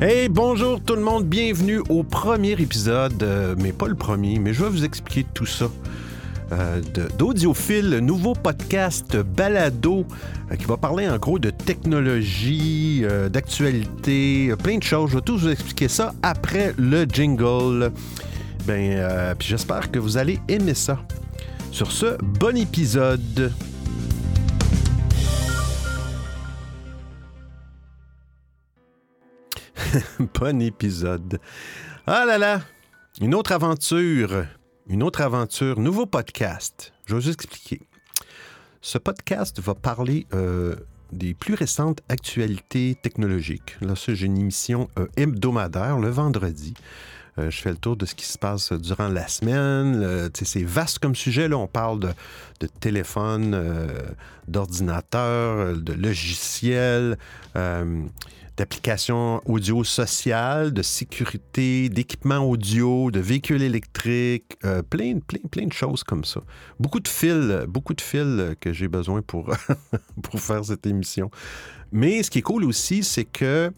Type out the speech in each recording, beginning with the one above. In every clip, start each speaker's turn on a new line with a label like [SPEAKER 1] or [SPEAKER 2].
[SPEAKER 1] Hey, bonjour tout le monde, bienvenue au premier épisode, euh, mais pas le premier, mais je vais vous expliquer tout ça. Euh, d'Audiophile, le nouveau podcast balado euh, qui va parler en gros de technologie, d'actualité, plein de choses. Je vais tout vous expliquer ça après le jingle. Ben, puis j'espère que vous allez aimer ça. Sur ce, bon épisode. bon épisode. Ah là là, une autre aventure, une autre aventure, nouveau podcast. Je vais vous expliquer. Ce podcast va parler euh, des plus récentes actualités technologiques. Là, j'ai une émission euh, hebdomadaire le vendredi. Euh, je fais le tour de ce qui se passe durant la semaine. C'est vaste comme sujet. Là. On parle de, de téléphone, d'ordinateur, de logiciels, euh, d'applications audio sociales, de sécurité, d'équipements audio, de véhicules électriques, euh, plein, plein, plein de choses comme ça. Beaucoup de fils, beaucoup de fils que j'ai besoin pour, faire cette émission. Mais ce qui est cool aussi, c'est que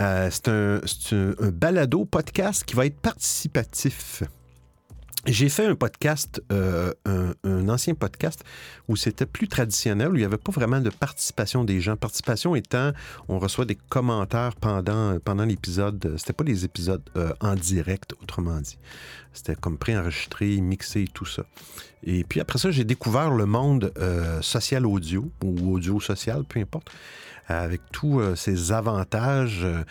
[SPEAKER 1] euh, c'est un, c'est un- un balado podcast qui va être participatif. J'ai fait un podcast, euh, un, ancien podcast, où c'était plus traditionnel, où il n'y avait pas vraiment de participation des gens. Participation étant, on reçoit des commentaires pendant, pendant l'épisode. C'était pas des épisodes euh, en direct, autrement dit. C'était comme préenregistré, mixé, tout ça. Et puis après ça, j'ai découvert le monde euh, social audio, ou audio social, peu importe avec tous euh, ses avantages. euh,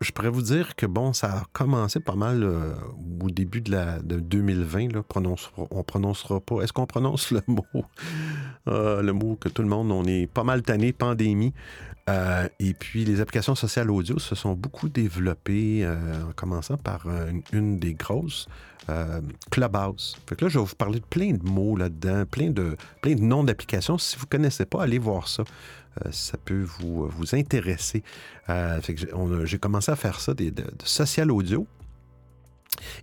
[SPEAKER 1] je pourrais vous dire que, bon, ça a commencé pas mal euh, au début de, la, de 2020. Là, prononce- on prononcera pas. Est-ce qu'on prononce le mot? Euh, le mot que tout le monde, on est pas mal tanné, pandémie. Euh, et puis, les applications sociales audio se sont beaucoup développées, euh, en commençant par euh, une, des grosses, euh, Clubhouse. Fait que là, je vais vous parler de plein de mots là-dedans, plein de, plein de noms d'applications. Si vous ne connaissez pas, allez voir ça. Euh, ça peut vous, vous intéresser. Euh, j'ai- commencé à faire ça, des, de, social audio.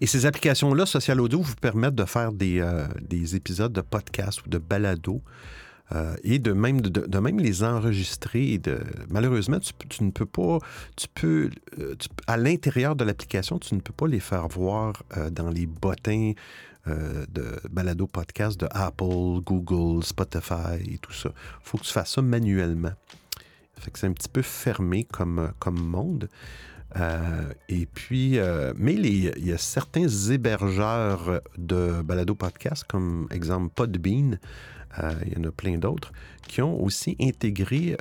[SPEAKER 1] Et ces applications-là, social audio, vous permettent de faire des, euh, des épisodes de podcast ou de balado. Euh, et de même, de, même les enregistrer. Malheureusement, tu, tu ne peux pas, tu peux, euh, à l'intérieur de l'application, tu ne peux pas les faire voir euh, dans les bottins de balado podcast de Apple, Google, Spotify et tout ça. Il faut que tu fasses ça manuellement. C'est un petit peu fermé comme, comme monde. Euh, et puis, euh, mais il y a certains hébergeurs de balado podcast, comme exemple Podbean, euh, il y en a plein d'autres, qui ont aussi intégré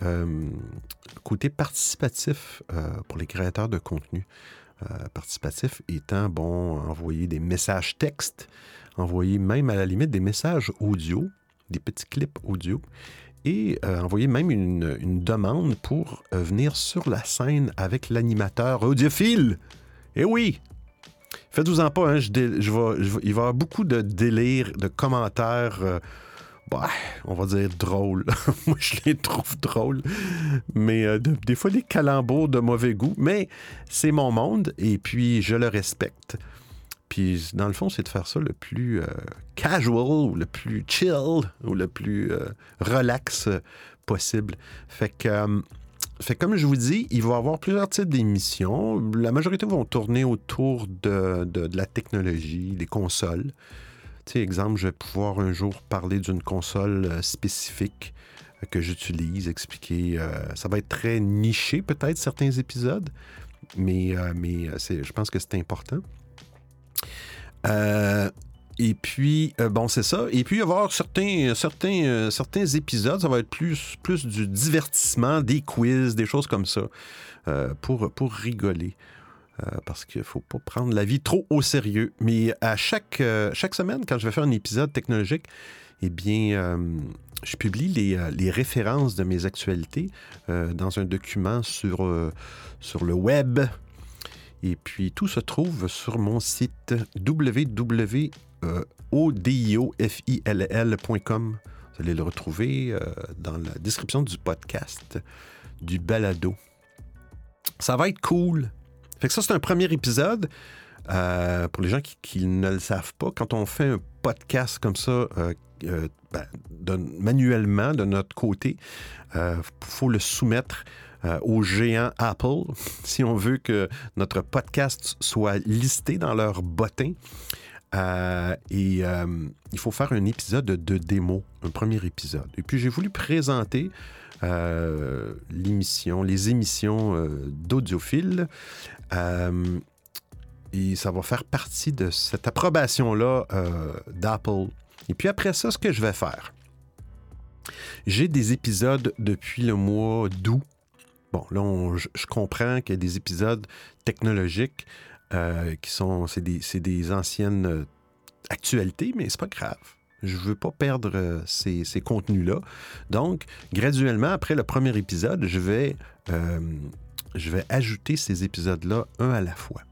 [SPEAKER 1] côté participatif pour les créateurs de contenu. Participatif étant, bon, envoyer des messages textes, envoyer même à la limite des messages audio, des petits clips audio, et euh, envoyer même une, demande pour euh, venir sur la scène avec l'animateur audiophile. Eh oui! Faites-vous-en pas, hein, je il va y avoir beaucoup de délire, de commentaires, euh, bah, on va dire drôles. Moi, je les trouve drôles, mais euh, de- des fois des calembours de mauvais goût. Mais c'est mon monde et puis je le respecte. Puis dans le fond, c'est de faire ça le plus euh, casual ou le plus chill ou le plus euh, relax possible. Fait que, euh, fait que comme je vous dis, il va y avoir plusieurs types d'émissions. La majorité vont tourner autour de, de- la technologie, des consoles. Tu sais, exemple, je vais pouvoir un jour parler d'une console spécifique que j'utilise, expliquer. ça va être très niché, peut-être, certains épisodes, mais, mais je pense que c'est important. Euh, et puis, euh, bon, c'est ça. Et puis, il va y avoir certains, certains, euh, certains épisodes, ça va être plus, plus du divertissement, des quiz, des choses comme ça, pour, pour rigoler. Parce qu'il ne faut pas prendre la vie trop au sérieux. Mais à chaque, chaque semaine, quand je vais faire un épisode technologique, eh bien, je publie les, les références de mes actualités dans un document sur, sur le web. Et puis, tout se trouve sur mon site www.odiofil.com. Vous allez le retrouver euh, dans la description du podcast, du balado. Ça va être cool. Fait que ça, c'est un premier épisode. Euh, pour les gens qui, ne le savent pas, quand on fait un podcast comme ça, euh, euh, ben, manuellement de notre côté, il faut le soumettre euh, au géant Apple si on veut que notre podcast soit listé dans leur bottin. Euh, et euh, il faut faire un épisode de démo, un premier épisode. Et puis j'ai voulu présenter l'émission, les émissions d'Audiophile. et ça va faire partie de cette approbation-là d'Apple. Et puis après ça, ce que je vais faire, j'ai des épisodes depuis le mois d'août. Bon, là, je, comprends qu'il y a des épisodes technologiques euh, qui sont, c'est des, anciennes euh, actualités, mais c'est pas grave. Je veux pas perdre euh, ces, contenus-là. Donc, graduellement, après le premier épisode, je vais, je vais ajouter ces épisodes-là un à la fois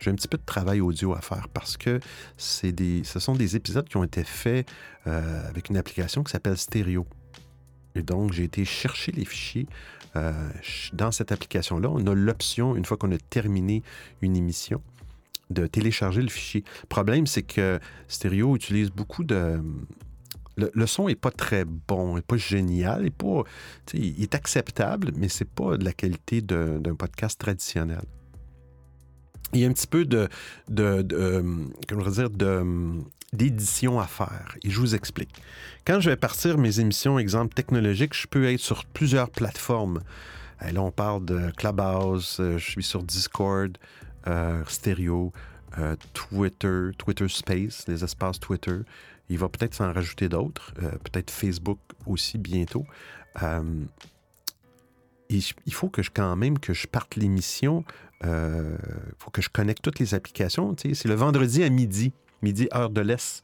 [SPEAKER 1] j'ai un petit peu de travail audio à faire parce que des, ce sont des épisodes qui ont été faits avec une application qui s'appelle Stereo. Et donc, j'ai été chercher les fichiers euh, dans cette application-là. On a l'option, une fois qu'on a terminé une émission, de télécharger le fichier. Le problème, c'est que Stereo utilise beaucoup de... Le, son n'est pas très bon, n'est pas génial, est pas, il est acceptable, mais c'est pas de la qualité d'un podcast traditionnel il y a un petit peu de, euh, comment dire, de, d'édition à faire. Et je vous explique. Quand je vais partir mes émissions, exemple technologiques, je peux être sur plusieurs plateformes. Et là, on parle de Clubhouse, euh, je suis sur Discord, euh, Stereo, Twitter, Twitter Space, les espaces Twitter. Il va peut-être s'en rajouter d'autres, peut-être Facebook aussi bientôt. il faut que je, quand même que je parte l'émission il euh, faut que je connecte toutes les applications. C'est le vendredi à midi, midi heure de l'Est,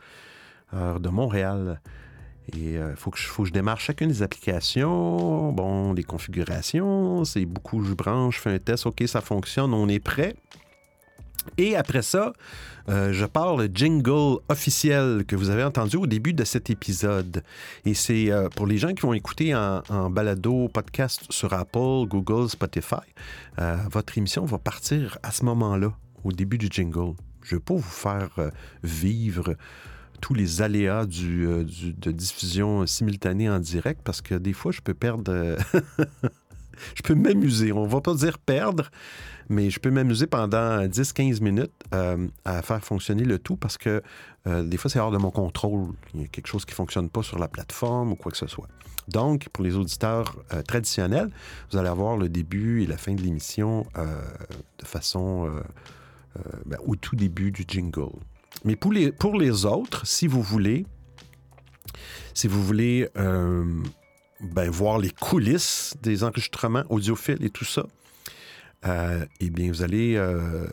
[SPEAKER 1] heure de Montréal. Et il euh, faut, que je, faut que je démarre chacune des applications. Bon, les configurations, c'est beaucoup, je branche, je fais un test, OK, ça fonctionne, on est prêt. Et après ça, euh, je parle le jingle officiel que vous avez entendu au début de cet épisode. Et c'est euh, pour les gens qui vont écouter en, balado podcast sur Apple, Google, Spotify, votre émission va partir à ce moment-là, au début du jingle. Je ne vais pas vous faire vivre tous les aléas de diffusion simultanée en direct parce que des fois, je peux perdre... je peux m'amuser. On va pas dire perdre, mais je peux m'amuser pendant 10-15 minutes euh, à faire fonctionner le tout parce que euh, des fois, c'est hors de mon contrôle. Il y a quelque chose qui ne fonctionne pas sur la plateforme ou quoi que ce soit. Donc, pour les auditeurs euh, traditionnels, vous allez avoir le début et la fin de l'émission de façon ben, au tout début du jingle. Mais pour les, pour les autres, si vous voulez, si vous voulez ben, voir les coulisses des enregistrements audiophiles et tout ça, euh, eh bien, vous allez euh,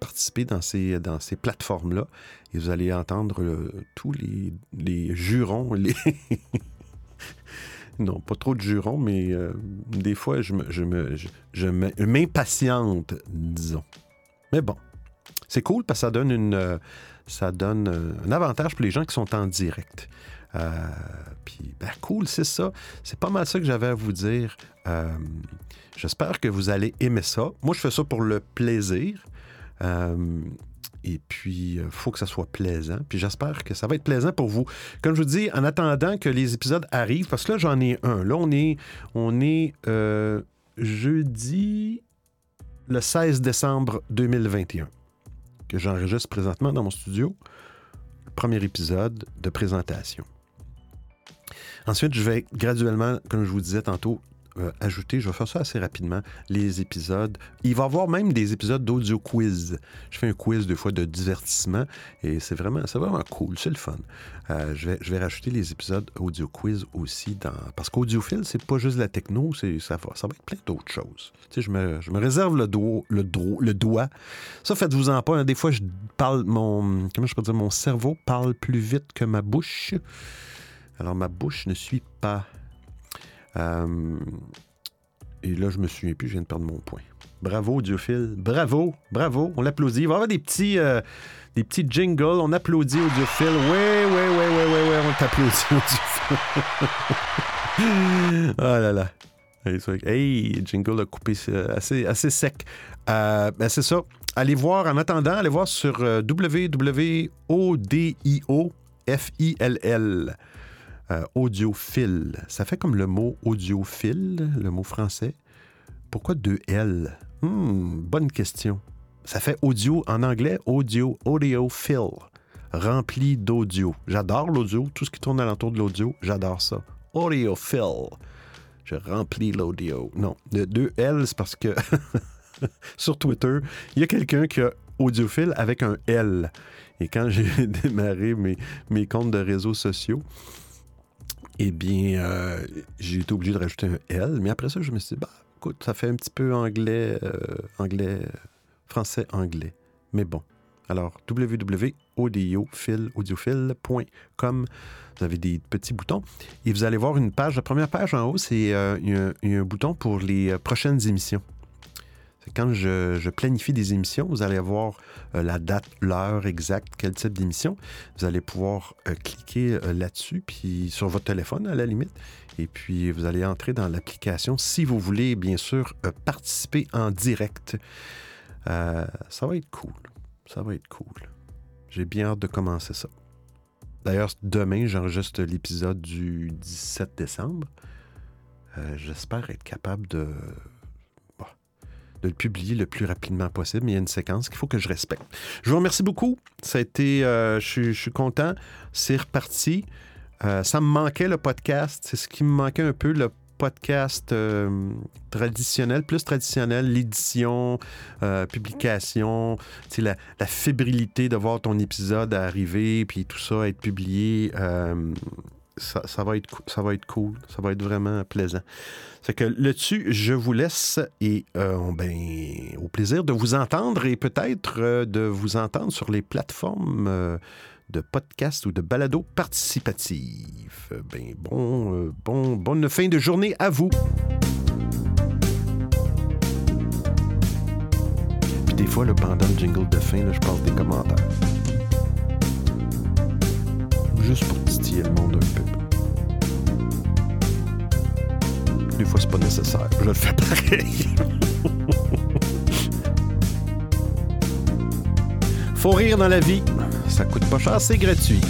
[SPEAKER 1] participer dans ces, dans ces plateformes-là et vous allez entendre euh, tous les, les, jurons, non, pas trop de jurons, mais des fois, je, me, je, je, m'impatiente, disons. Mais bon, c'est cool parce que ça donne, ça donne un avantage pour les gens qui sont en direct. Euh, ben cool, c'est ça. C'est pas mal ça que j'avais à vous dire. Euh, j'espère que vous allez aimer ça. Moi, je fais ça pour le plaisir. Euh, et puis, il faut que ça soit plaisant. Puis j'espère que ça va être plaisant pour vous. Comme je vous dis, en attendant que les épisodes arrivent, parce que là, j'en ai un. Là, on est jeudi le 16 décembre 2021, que j'enregistre présentement dans mon studio. premier épisode de présentation. Ensuite, je vais graduellement, comme je vous disais tantôt, euh, ajouter, je vais faire ça assez rapidement, les épisodes. Il va y avoir même des épisodes d'audio quiz. Je fais un quiz deux fois de divertissement et c'est vraiment, vraiment cool, c'est le fun. Euh, je, vais, je vais rajouter les épisodes audio quiz aussi dans. Parce qu'audiophile, c'est pas juste la techno, ça, va, ça va être plein d'autres choses. Tu sais, je me, je me réserve le, doigt, le, le doigt. Ça, faites-vous en pas. Hein. Des fois, je parle, mon. Comment je peux dire, mon cerveau parle plus vite que ma bouche. Alors, ma bouche ne suit pas. Euh, et là, je me souviens plus, je viens de perdre mon point. Bravo, Audiophile. Bravo, bravo. On l'applaudit. Il va y avoir des petits, euh, des petits jingles. On applaudit Audiophile. Oui, oui, oui, oui, oui. On t'applaudit, Audiophile. oh là là. Hey, jingle a coupé assez, assez sec. Euh, ben c'est ça. Allez voir, en attendant, allez voir sur www.audio.fil. Euh, audiophile. Ça fait comme le mot audiophile, le mot français. Pourquoi deux L? Hmm, bonne question. Ça fait audio en anglais, audio, audiophile, rempli d'audio. J'adore l'audio, tout ce qui tourne alentour de l'audio, j'adore ça. Audiophile. Je remplis l'audio. Non, de deux L, c'est parce que sur Twitter, il y a quelqu'un qui a audiophile avec un L. Et quand j'ai démarré mes, mes comptes de réseaux sociaux, eh bien, euh, j'ai été obligé de rajouter un L. Mais après ça, je me suis dit, bah, écoute, ça fait un petit peu anglais, euh, anglais, français, anglais. Mais bon. Alors, www.audiophile.com. Vous avez des petits boutons et vous allez voir une page. La première page en haut, c'est euh, un bouton pour les prochaines émissions. Quand je, planifie des émissions, vous allez avoir euh, la date, l'heure exacte, quel type d'émission. Vous allez pouvoir euh, cliquer euh, là-dessus, puis sur votre téléphone à la limite. Et puis vous allez entrer dans l'application si vous voulez, bien sûr, participer en direct. Ça va être cool. Ça va être cool. J'ai bien hâte de commencer ça. D'ailleurs, demain, j'enregistre l'épisode du 17 décembre. J'espère être capable de de le publier le plus rapidement possible, mais il y a une séquence qu'il faut que je respecte. Je vous remercie beaucoup. Ça a été, euh, je, suis- content. C'est reparti. Euh, ça me manquait le podcast. C'est ce qui me manquait un peu, le podcast euh, traditionnel, plus traditionnel, l'édition, publication, la, la fébrilité de voir ton épisode arriver, puis tout ça être publié. Ça, va être, ça va être cool. Ça va être vraiment plaisant. C'est que là-dessus, je vous laisse et euh, ben, au plaisir de vous entendre et peut-être euh, de vous entendre sur les plateformes euh, de podcast ou de balado participatif. Ben, bon, bon, bonne fin de journée à vous. Puis des fois, le pendant le jingle de fin, je passe des commentaires. Je le fais pareil. Faut rire dans la vie. Ça coûte pas cher, c'est gratuit.